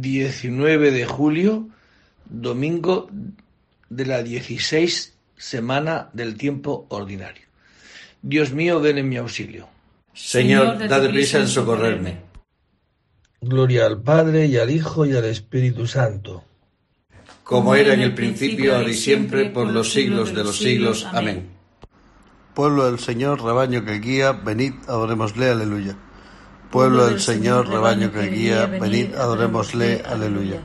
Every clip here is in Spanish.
19 de julio, domingo de la 16 semana del tiempo ordinario. Dios mío, ven en mi auxilio. Señor, dad prisa en socorrerme. Gloria al Padre y al Hijo y al Espíritu Santo. Como era en el principio, ahora y siempre, por los siglos de los siglos. Amén. Pueblo del Señor, rebaño que guía, venid, adorémosle, aleluya. Pueblo del Señor, rebaño que guía, venid, adorémosle, aleluya.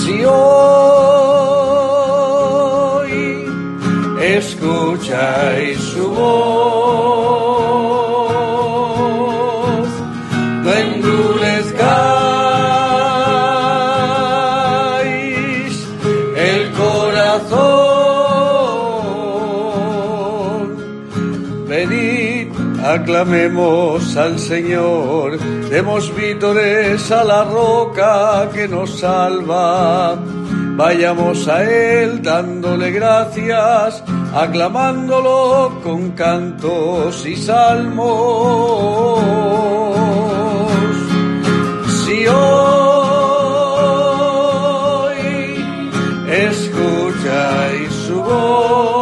Si hoy escucháis su voz, Venid, aclamemos al Señor, demos vítores a la roca que nos salva. Vayamos a Él dándole gracias, aclamándolo con cantos y salmos. Si hoy escucháis su voz,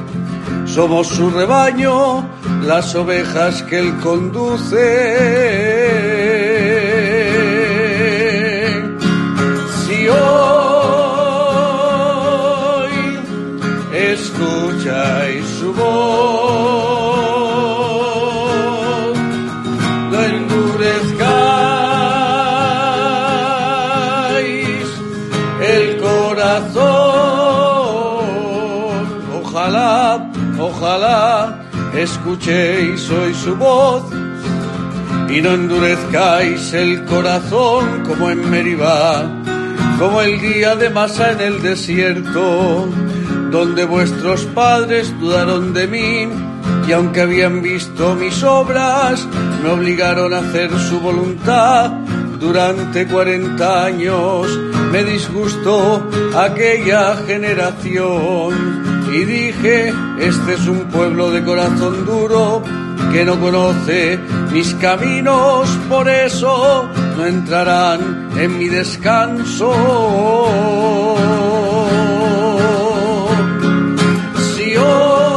Somos su rebaño, las ovejas que Él conduce. Escuchéis hoy su voz y no endurezcáis el corazón como en Meribá, como el día de Masa en el desierto, donde vuestros padres dudaron de mí y aunque habían visto mis obras, me obligaron a hacer su voluntad. Durante cuarenta años me disgustó aquella generación y dije, este es un pueblo de corazón duro que no conoce mis caminos, por eso no entrarán en mi descanso. Si hoy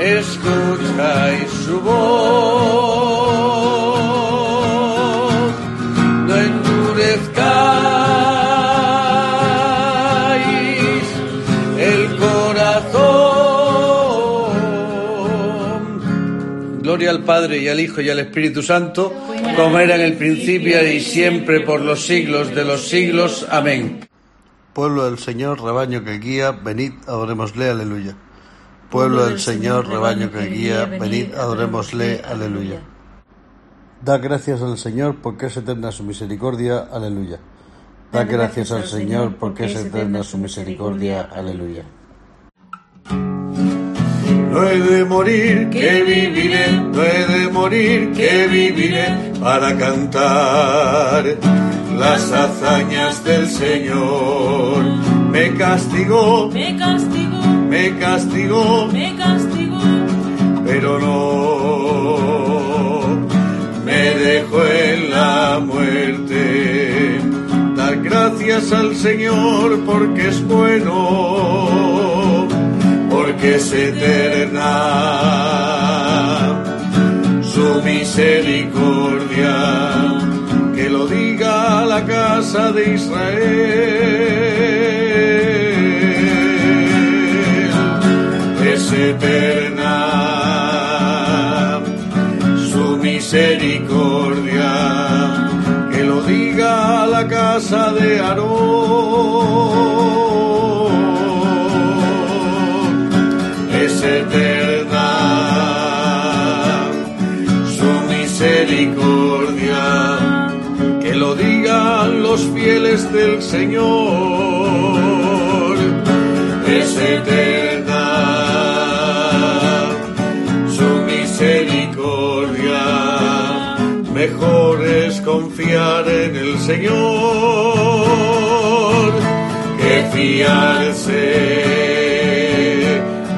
escucháis su voz, Padre y al Hijo y al Espíritu Santo, como era en el principio y siempre por los siglos de los siglos. Amén. Pueblo del Señor, rebaño que guía, venid, adorémosle, aleluya. Pueblo del Señor, rebaño que guía, venid, adorémosle, aleluya. Da gracias al Señor porque es eterna su misericordia, aleluya. Da gracias al Señor porque es eterna su misericordia, aleluya. No he de morir, que viviré, no he de morir, que viviré. para cantar las hazañas del Señor. Me castigó, Me castigó, me castigó, me castigó, pero no me dejó en la muerte. Dar gracias al Señor porque es bueno, porque es eterna su misericordia. Que lo diga la casa de Israel. Es eterna su misericordia. Que lo diga casa de Aarón. Fieles del Señor. Es eterna su misericordia, mejor es confiar en el Señor que fiarse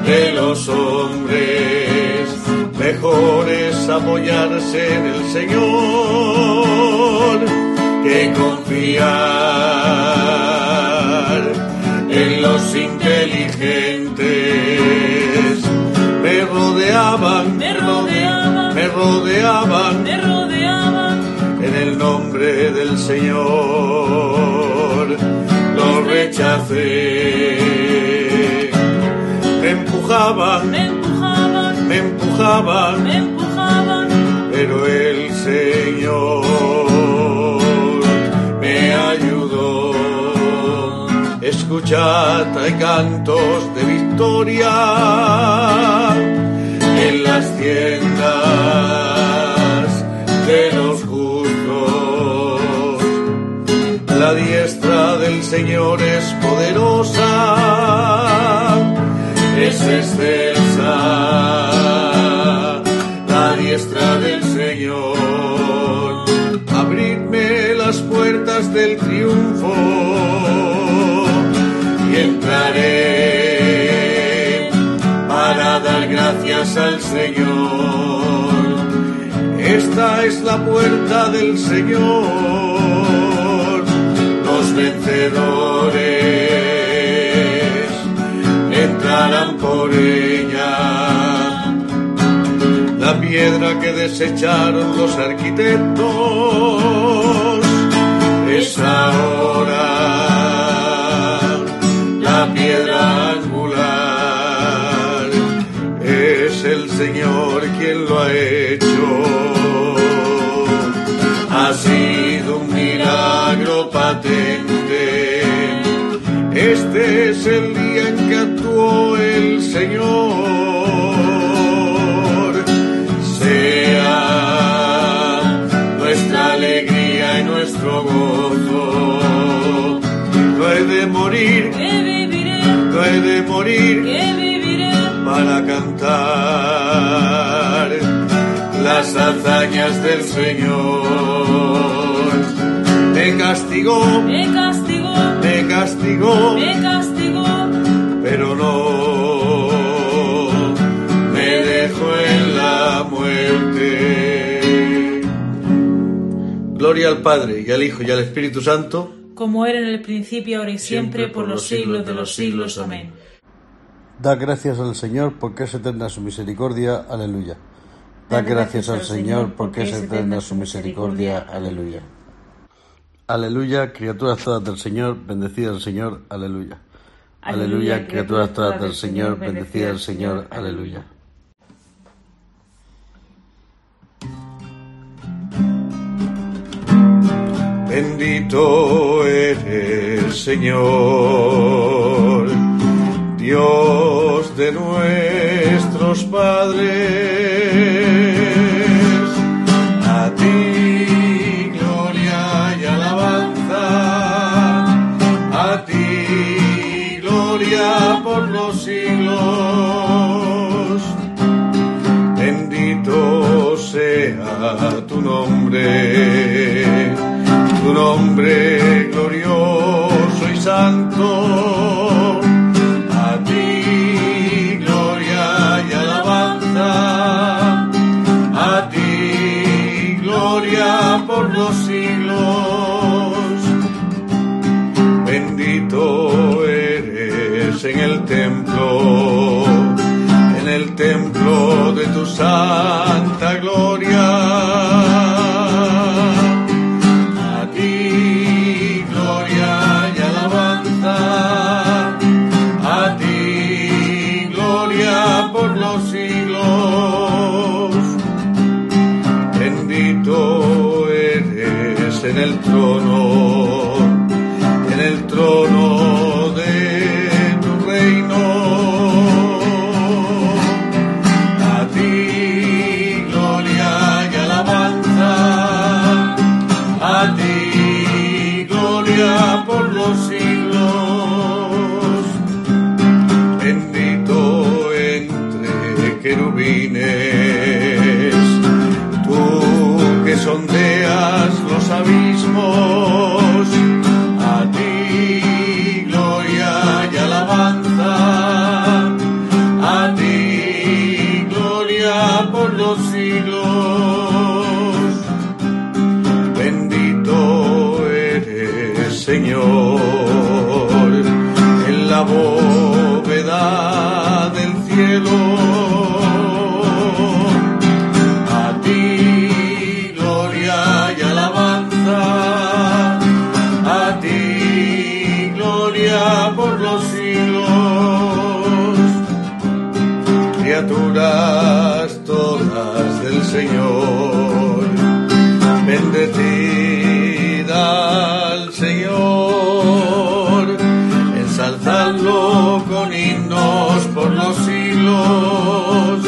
de los hombres, mejor es apoyarse en el Señor que confiar en los inteligentes. Me rodeaban, Me rodeaban. me rodeaban me rodeaban, en el nombre del Señor lo rechacé. Me empujaban, me empujaban, me empujaban, me empujaban, pero el Señor Escuchad, hay cantos de victoria en las tiendas de los justos. La diestra del Señor es poderosa, es excelsa. La diestra del Señor, abridme las puertas del triunfo entraré para dar gracias al Señor. Esta es la puerta del Señor, los vencedores entrarán por ella. La piedra que desecharon los arquitectos es ahora Señor quien lo ha hecho. Ha sido un milagro patente. Este es el día en que actuó el Señor. Sea nuestra alegría y nuestro gozo. No he de morir, que viviré, no he de morir que viviré, para cantar las hazañas del Señor. Me castigó, me castigó, me castigó, me castigó, pero no me dejó en la muerte. Gloria al Padre y al Hijo y al Espíritu Santo. como era en el principio, ahora y siempre, por los siglos de los siglos. Amén. Da gracias al Señor porque es eterna su misericordia. Aleluya. Da gracias al Señor porque es eterna su misericordia. Aleluya. Aleluya, criaturas todas del Señor, bendecida el Señor. Aleluya. Aleluya, criaturas todas del Señor, bendecida el Señor. Aleluya. Bendito eres, Señor, Dios de nuestros padres. A ti gloria y alabanza, a ti gloria por los siglos. Bendito sea tu nombre, tu nombre glorioso y santo. En el templo de tu santa En la bóveda del cielo, a ti, gloria y alabanza, a ti, gloria por los siglos, criaturas todas del Señor, bendecir. Siglos,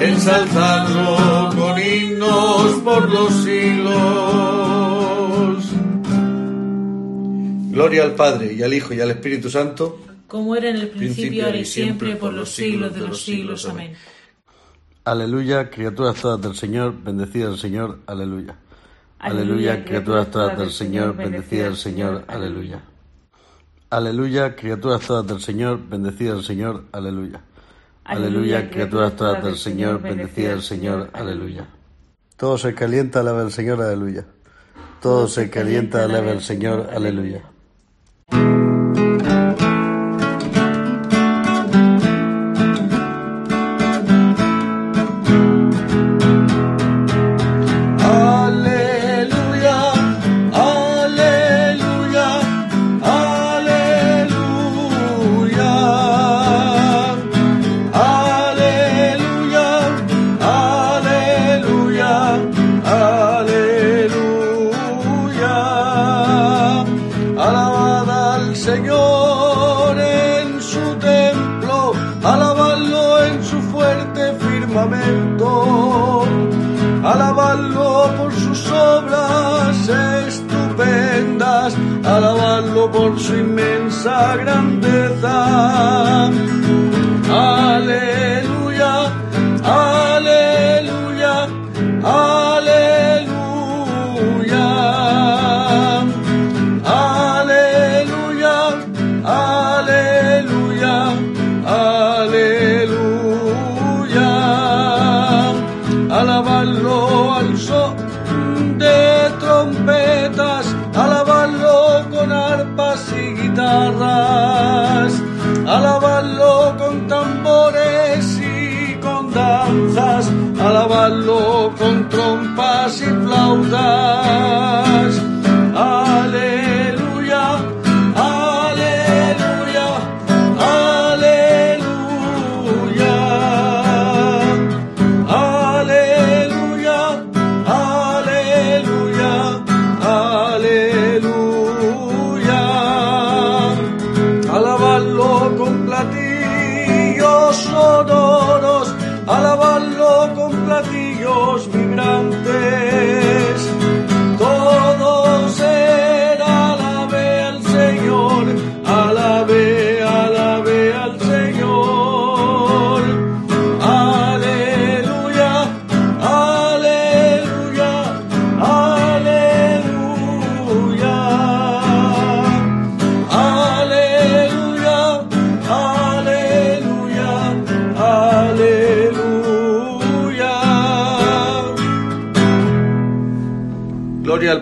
ensalzadlo con himnos por los siglos. Gloria al Padre y al Hijo y al Espíritu Santo. como era en el principio, ahora y siempre, por los siglos de los siglos. Amén. Aleluya, criaturas todas del Señor, bendecida el Señor, aleluya. Aleluya, criaturas todas del Señor, bendecida el Señor, aleluya. Aleluya, criaturas todas del Señor, bendecida el Señor, aleluya. Aleluya, criaturas todas del Señor, bendecida el Señor, aleluya. Todo se calienta, alaba el Señor, aleluya. Todo se calienta, alaba el Señor, aleluya. Aleluya, alabadlo por su inmensa grandeza.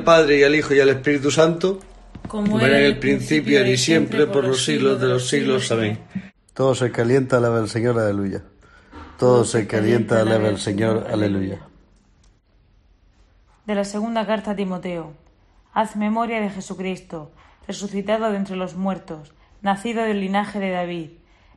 Al Padre y al Hijo y al Espíritu Santo, Como era en el principio, ahora y siempre, por los siglos de los siglos. Amén. Todo se calienta, alaba el Señor, aleluya. Todo se calienta, alaba el Señor, aleluya. De la segunda carta a Timoteo. Haz memoria de Jesucristo, resucitado de entre los muertos, nacido del linaje de David.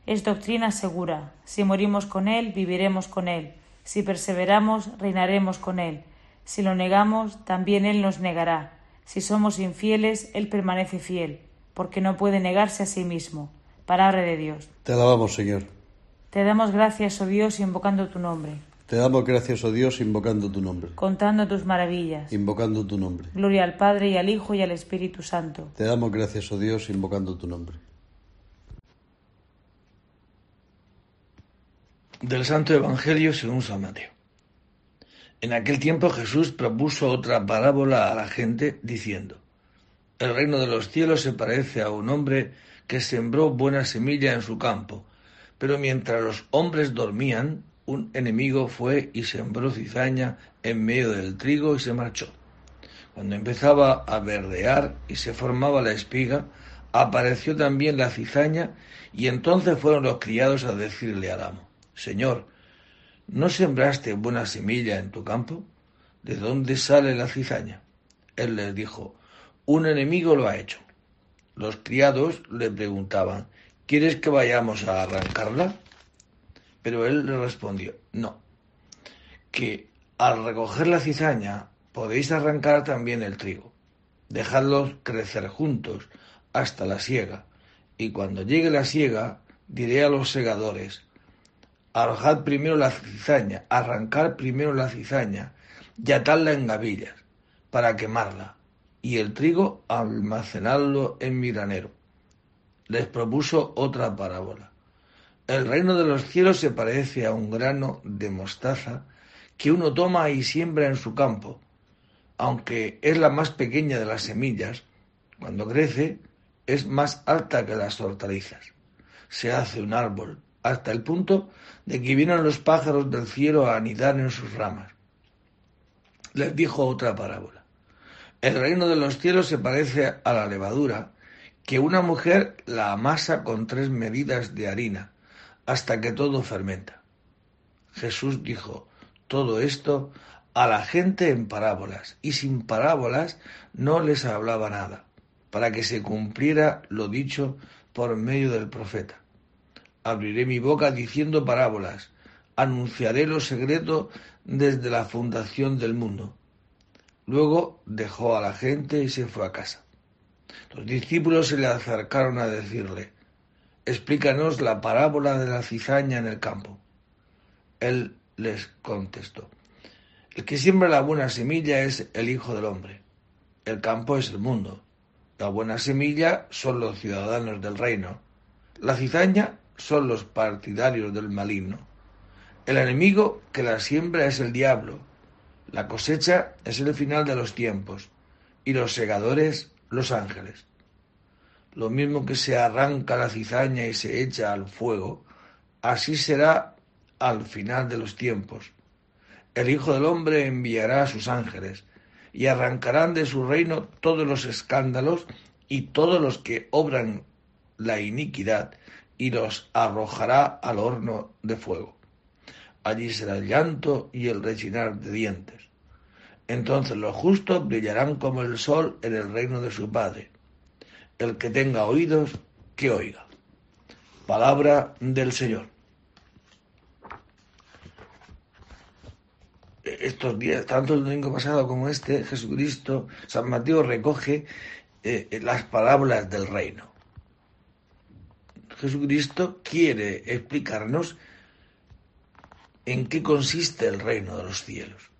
Es doctrina segura. Si morimos con Él, viviremos con Él. Si perseveramos, reinaremos con Él. Si lo negamos, también Él nos negará. Si somos infieles, Él permanece fiel, porque no puede negarse a sí mismo. Palabra de Dios. Te alabamos, Señor. Te damos gracias, oh Dios, invocando tu nombre, Te damos gracias, oh Dios, invocando tu nombre. contando tus maravillas. Invocando tu nombre. Gloria al Padre y al Hijo y al Espíritu Santo. Te damos gracias, oh Dios, invocando tu nombre. Del Santo Evangelio según San Mateo. En aquel tiempo Jesús propuso otra parábola a la gente diciendo, El reino de los cielos se parece a un hombre que sembró buena semilla en su campo, pero mientras los hombres dormían, un enemigo fue y sembró cizaña en medio del trigo y se marchó. Cuando empezaba a verdear y se formaba la espiga, apareció también la cizaña y entonces fueron los criados a decirle al amo, Señor, ¿no sembraste buena semilla en tu campo? ¿De dónde sale la cizaña? Él les dijo, un enemigo lo ha hecho. Los criados le preguntaban, ¿quieres que vayamos a arrancarla? Pero él le respondió, no, que al recoger la cizaña podéis arrancar también el trigo. Dejadlos crecer juntos hasta la siega, y cuando llegue la siega, diré a los segadores, arrojad primero la cizaña, arrancar primero la cizaña, y atadla en gavillas, para quemarla, y el trigo almacenadlo en mi granero. Les propuso otra parábola. El reino de los cielos se parece a un grano de mostaza que uno toma y siembra en su campo. Aunque es la más pequeña de las semillas, cuando crece es más alta que las hortalizas. Se hace un árbol, hasta el punto de que vienen los pájaros del cielo a anidar en sus ramas. Les dijo otra parábola. El reino de los cielos se parece a la levadura, que una mujer la amasa con tres medidas de harina, hasta que todo fermenta. Jesús dijo todo esto a la gente en parábolas, y sin parábolas no les hablaba nada, para que se cumpliera lo dicho por medio del profeta. Abriré mi boca diciendo parábolas, anunciaré lo secreto desde la fundación del mundo. Luego dejó a la gente y se fue a casa. Los discípulos se le acercaron a decirle, explícanos la parábola de la cizaña en el campo. Él les contestó, el que siembra la buena semilla es el Hijo del Hombre. El campo es el mundo. La buena semilla son los ciudadanos del reino. La cizaña son los partidarios del maligno. El enemigo que la siembra es el diablo la cosecha es el final de los tiempos y los segadores los ángeles. Lo mismo que se arranca la cizaña y se echa al fuego, así será al final de los tiempos. El Hijo del Hombre enviará a sus ángeles y arrancarán de su reino todos los escándalos y todos los que obran la iniquidad y los arrojará al horno de fuego. Allí será el llanto y el rechinar de dientes. Entonces los justos brillarán como el sol en el reino de su Padre. El que tenga oídos, que oiga. Palabra del Señor. Estos días, tanto el domingo pasado como este, Jesucristo, San Mateo recoge eh, las palabras del reino. Jesucristo quiere explicarnos en qué consiste el reino de los cielos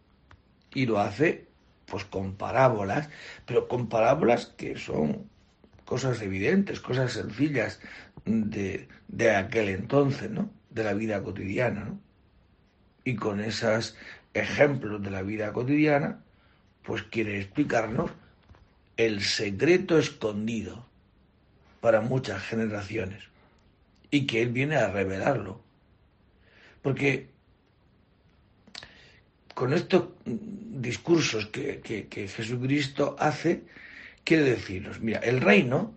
y lo hace pues con parábolas, pero con parábolas que son cosas evidentes, cosas sencillas de, de aquel entonces, ¿no? De la vida cotidiana, ¿no? Y con esos ejemplos de la vida cotidiana, pues quiere explicarnos el secreto escondido para muchas generaciones y que Él viene a revelarlo. Porque con estos discursos que, Jesucristo hace, quiere decirnos, mira, el reino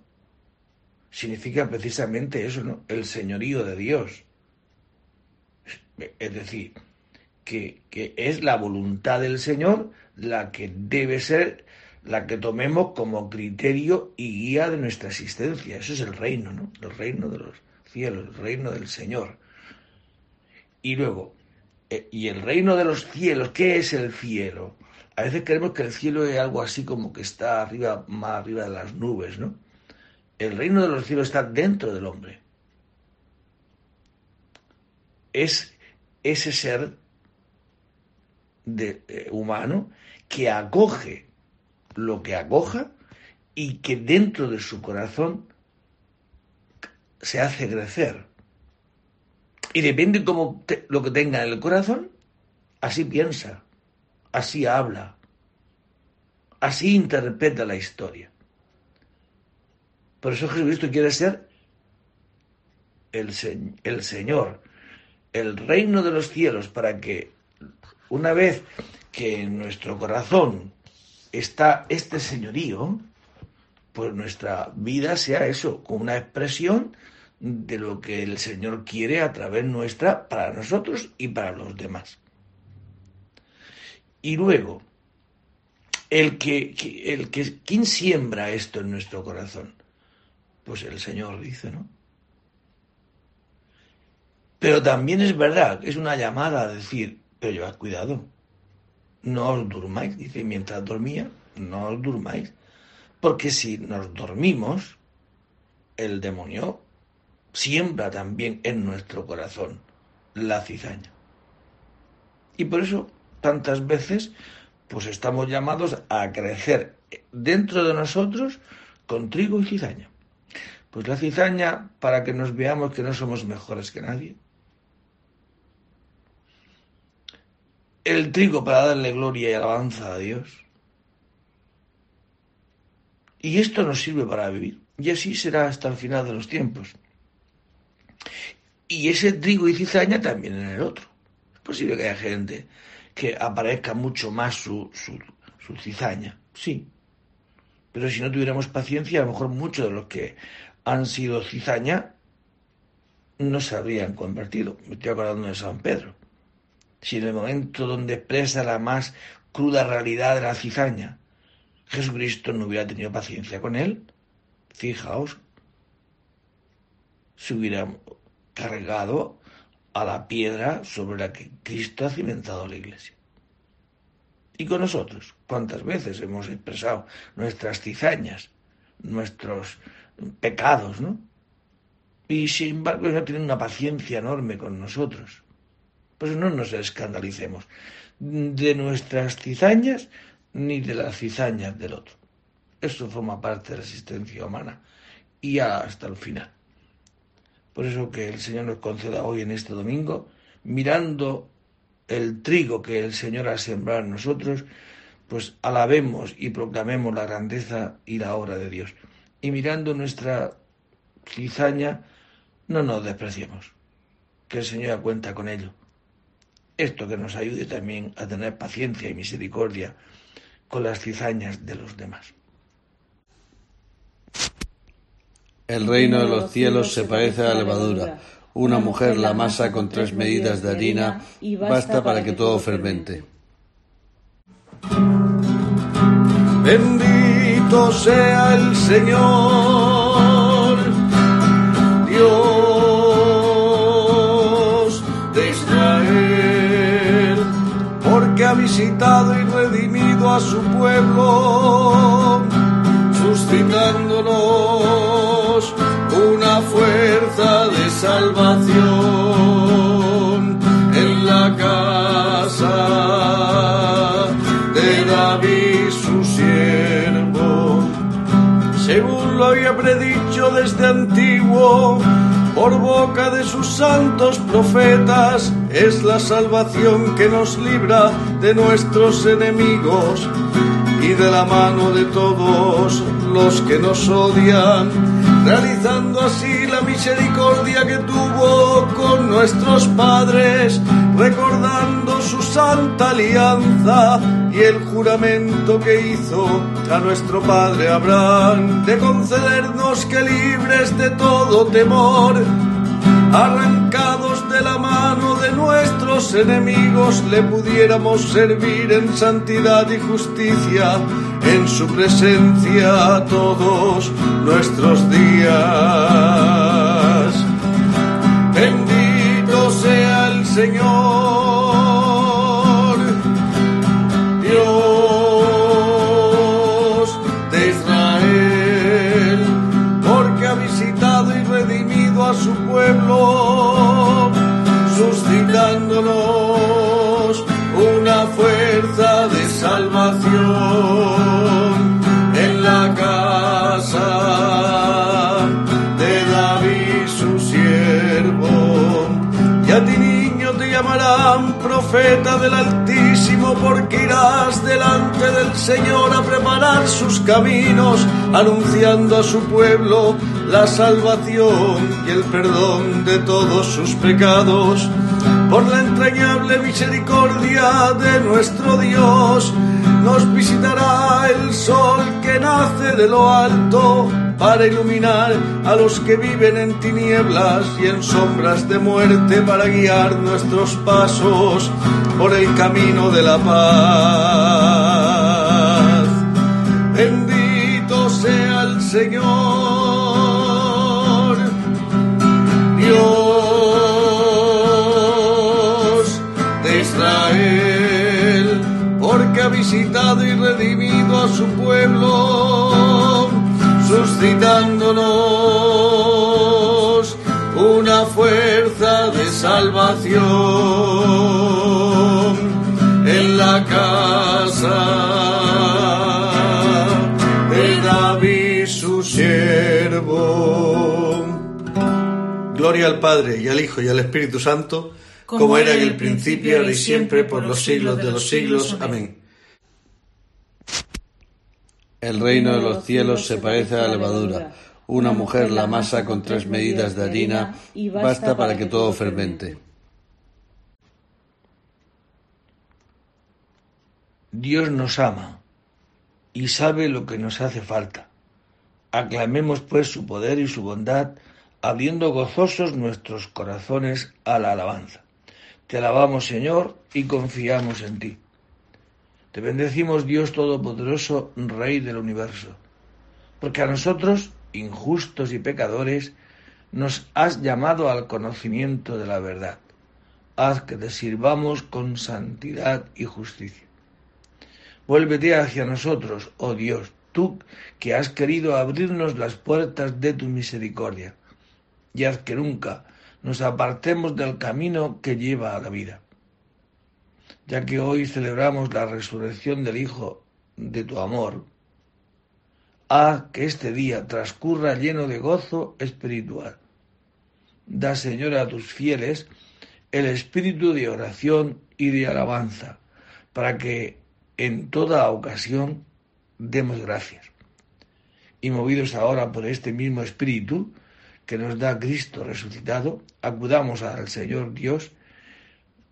significa precisamente eso, ¿no? El señorío de Dios. Es decir, que, que, es la voluntad del Señor la que debe ser la que tomemos como criterio y guía de nuestra existencia. Eso es el reino, ¿no? El reino de los cielos, el reino del Señor. Y luego, eh, y el reino de los cielos, ¿qué es el cielo? A veces creemos que el cielo es algo así como que está arriba, más arriba de las nubes, ¿no? El reino de los cielos está dentro del hombre. Es ese ser de, eh, humano que acoge lo que acoja y que dentro de su corazón se hace crecer. Y depende cómo lo que tenga en el corazón, así piensa, así habla, así interpreta la historia. Por eso Jesucristo quiere ser el, el Señor, el reino de los cielos, para que una vez que en nuestro corazón está este señorío, pues nuestra vida sea eso, como una expresión de lo que el Señor quiere a través nuestra para nosotros y para los demás. Y luego, el que, el que, ¿quién siembra esto en nuestro corazón? Pues el Señor dice, ¿no? Pero también es verdad, es una llamada a decir, pero llevad cuidado, no os durmáis, dice, mientras dormía, no os durmáis, porque si nos dormimos, el demonio siembra también en nuestro corazón la cizaña. Y por eso tantas veces pues estamos llamados a crecer dentro de nosotros con trigo y cizaña. Pues la cizaña para que nos veamos que no somos mejores que nadie, el trigo para darle gloria y alabanza a Dios. Y esto nos sirve para vivir. Y así será hasta el final de los tiempos. Y ese trigo y cizaña también en el otro. Es posible que haya gente que aparezca mucho más su, su, cizaña. Sí. Pero si no tuviéramos paciencia, a lo mejor muchos de los que han sido cizaña no se habrían convertido. Me estoy acordando de San Pedro si en el momento donde expresa la más cruda realidad de la cizaña, Jesucristo no hubiera tenido paciencia con él, fijaos, se hubiera cargado a la piedra sobre la que Cristo ha cimentado la iglesia. Y con nosotros, ¿cuántas veces hemos expresado nuestras cizañas, nuestros pecados, ¿no? Y sin embargo, no tienen una paciencia enorme con nosotros. Pues no nos escandalicemos de nuestras cizañas ni de las cizañas del otro. Eso forma parte de la existencia humana y hasta el final. Por eso que el Señor nos conceda hoy en este domingo, mirando el trigo que el Señor ha sembrado en nosotros, pues alabemos y proclamemos la grandeza y la obra de Dios. Y mirando nuestra cizaña, no nos despreciemos, que el Señor cuenta con ello esto que nos ayude también a tener paciencia y misericordia con las cizañas de los demás. El reino de los cielos se parece a la levadura. Una mujer la masa con tres medidas de harina y basta para que todo fermente. Bendito sea el Señor, Dios ha visitado y redimido a su pueblo, suscitándonos una de salvación en la casa de David su siervo, según lo había predicho desde antiguo por boca de sus santos profetas es la salvación que nos libra de nuestros enemigos y de la mano de todos los que nos odian, realizando así misericordia que tuvo con nuestros padres, recordando su santa alianza y el juramento que hizo a nuestro padre Abraham de concedernos que libres de todo temor, arrancados de la mano de nuestros enemigos, le pudiéramos servir en santidad y justicia en su presencia todos nuestros días. Señor, Dios de Israel, porque ha visitado y redimido a su pueblo, suscitándonos una fuerza de salvación del Altísimo porque irás delante del Señor a preparar sus caminos, anunciando a su pueblo la salvación y el perdón de todos sus pecados. Por la entrañable misericordia de nuestro Dios, nos visitará el sol que nace de lo alto para iluminar a los que viven en tinieblas y en sombras de muerte, para guiar nuestros pasos por el camino de la paz. Bendito sea el Señor, Dios visitado y redimido a su pueblo, suscitándonos una fuerza de salvación en la casa de David su siervo. Gloria al Padre y al Hijo y al Espíritu Santo, como, era en el principio, ahora y siempre, por los siglos de los siglos. Amén. El reino de los cielos se parece a la levadura. Una mujer la masa con tres medidas de harina y basta para que todo fermente. Dios nos ama y sabe lo que nos hace falta. Aclamemos pues su poder y su bondad, abriendo gozosos nuestros corazones a la alabanza. Te alabamos, Señor, y confiamos en ti. Te bendecimos, Dios Todopoderoso, Rey del universo, porque a nosotros, injustos y pecadores, nos has llamado al conocimiento de la verdad. Haz que te sirvamos con santidad y justicia. Vuélvete hacia nosotros, oh Dios, tú que has querido abrirnos las puertas de tu misericordia, y haz que nunca nos apartemos del camino que lleva a la vida ya que hoy celebramos la resurrección del Hijo de tu amor, haz que este día transcurra lleno de gozo espiritual. Da, Señor, a tus fieles el espíritu de oración y de alabanza, para que en toda ocasión demos gracias. Y movidos ahora por este mismo espíritu que nos da Cristo resucitado, acudamos al Señor Dios,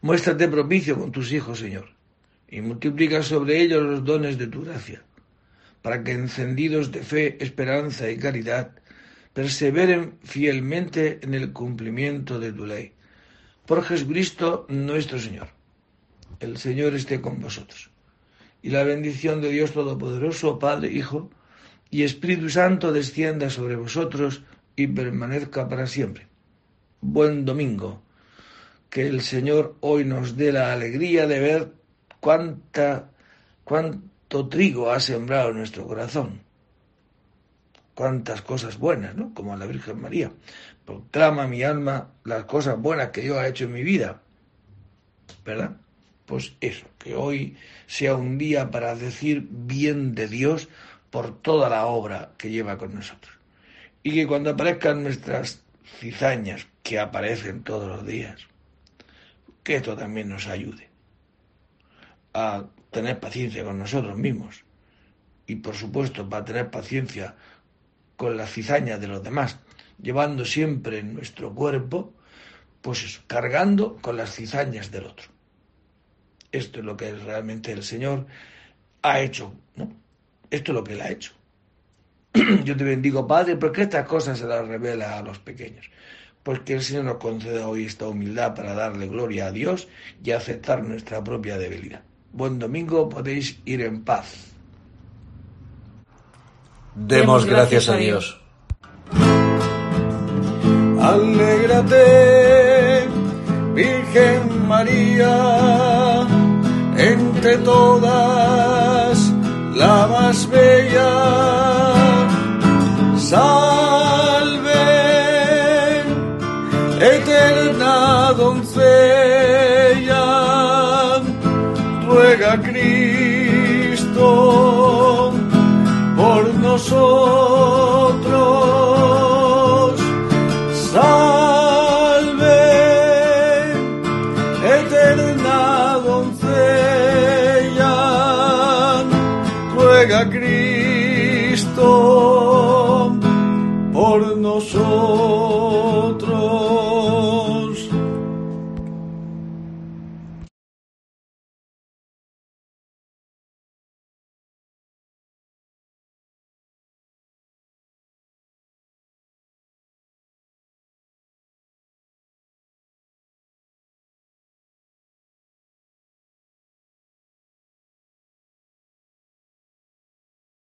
Muéstrate propicio con tus hijos, Señor, y multiplica sobre ellos los dones de tu gracia, para que encendidos de fe, esperanza y caridad, perseveren fielmente en el cumplimiento de tu ley. Por Jesucristo nuestro Señor. El Señor esté con vosotros. Y la bendición de Dios Todopoderoso, Padre, Hijo y Espíritu Santo descienda sobre vosotros y permanezca para siempre. Buen domingo que el Señor hoy nos dé la alegría de ver cuánta, cuánto trigo ha sembrado en nuestro corazón. Cuántas cosas buenas, ¿no? Como la Virgen María. Proclama mi alma las cosas buenas que Dios ha hecho en mi vida. ¿Verdad? Pues eso, que hoy sea un día para decir bien de Dios por toda la obra que lleva con nosotros. Y que cuando aparezcan nuestras cizañas, que aparecen todos los días, que esto también nos ayude a tener paciencia con nosotros mismos y por supuesto para tener paciencia con la cizaña de los demás, llevando siempre en nuestro cuerpo, pues cargando con las cizañas del otro. Esto es lo que realmente el Señor ha hecho, ¿no? Esto es lo que Él ha hecho. Yo te bendigo, Padre, porque estas cosas se las revela a los pequeños pues que el Señor nos conceda hoy esta humildad para darle gloria a Dios y aceptar nuestra propia debilidad. Buen domingo, podéis ir en paz. Demos gracias a Dios. Alégrate, Virgen María, entre todas la más bella. Cristo